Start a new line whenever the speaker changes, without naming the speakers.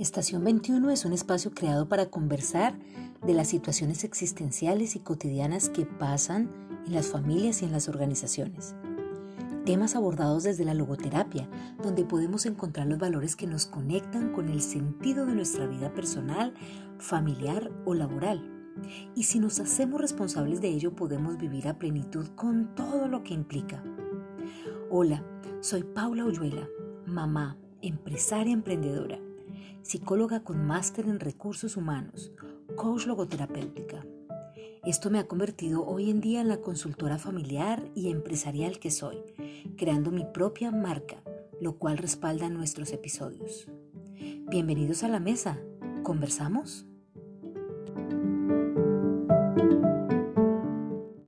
Estación 21 es un espacio creado para conversar de las situaciones existenciales y cotidianas que pasan en las familias y en las organizaciones. Temas abordados desde la logoterapia, donde podemos encontrar los valores que nos conectan con el sentido de nuestra vida personal, familiar o laboral. Y si nos hacemos responsables de ello, podemos vivir a plenitud con todo lo que implica. Hola, soy Paula Oyuela, mamá, empresaria emprendedora psicóloga con máster en recursos humanos, coach logoterapéutica. Esto me ha convertido hoy en día en la consultora familiar y empresarial que soy, creando mi propia marca, lo cual respalda nuestros episodios. Bienvenidos a la mesa. ¿Conversamos?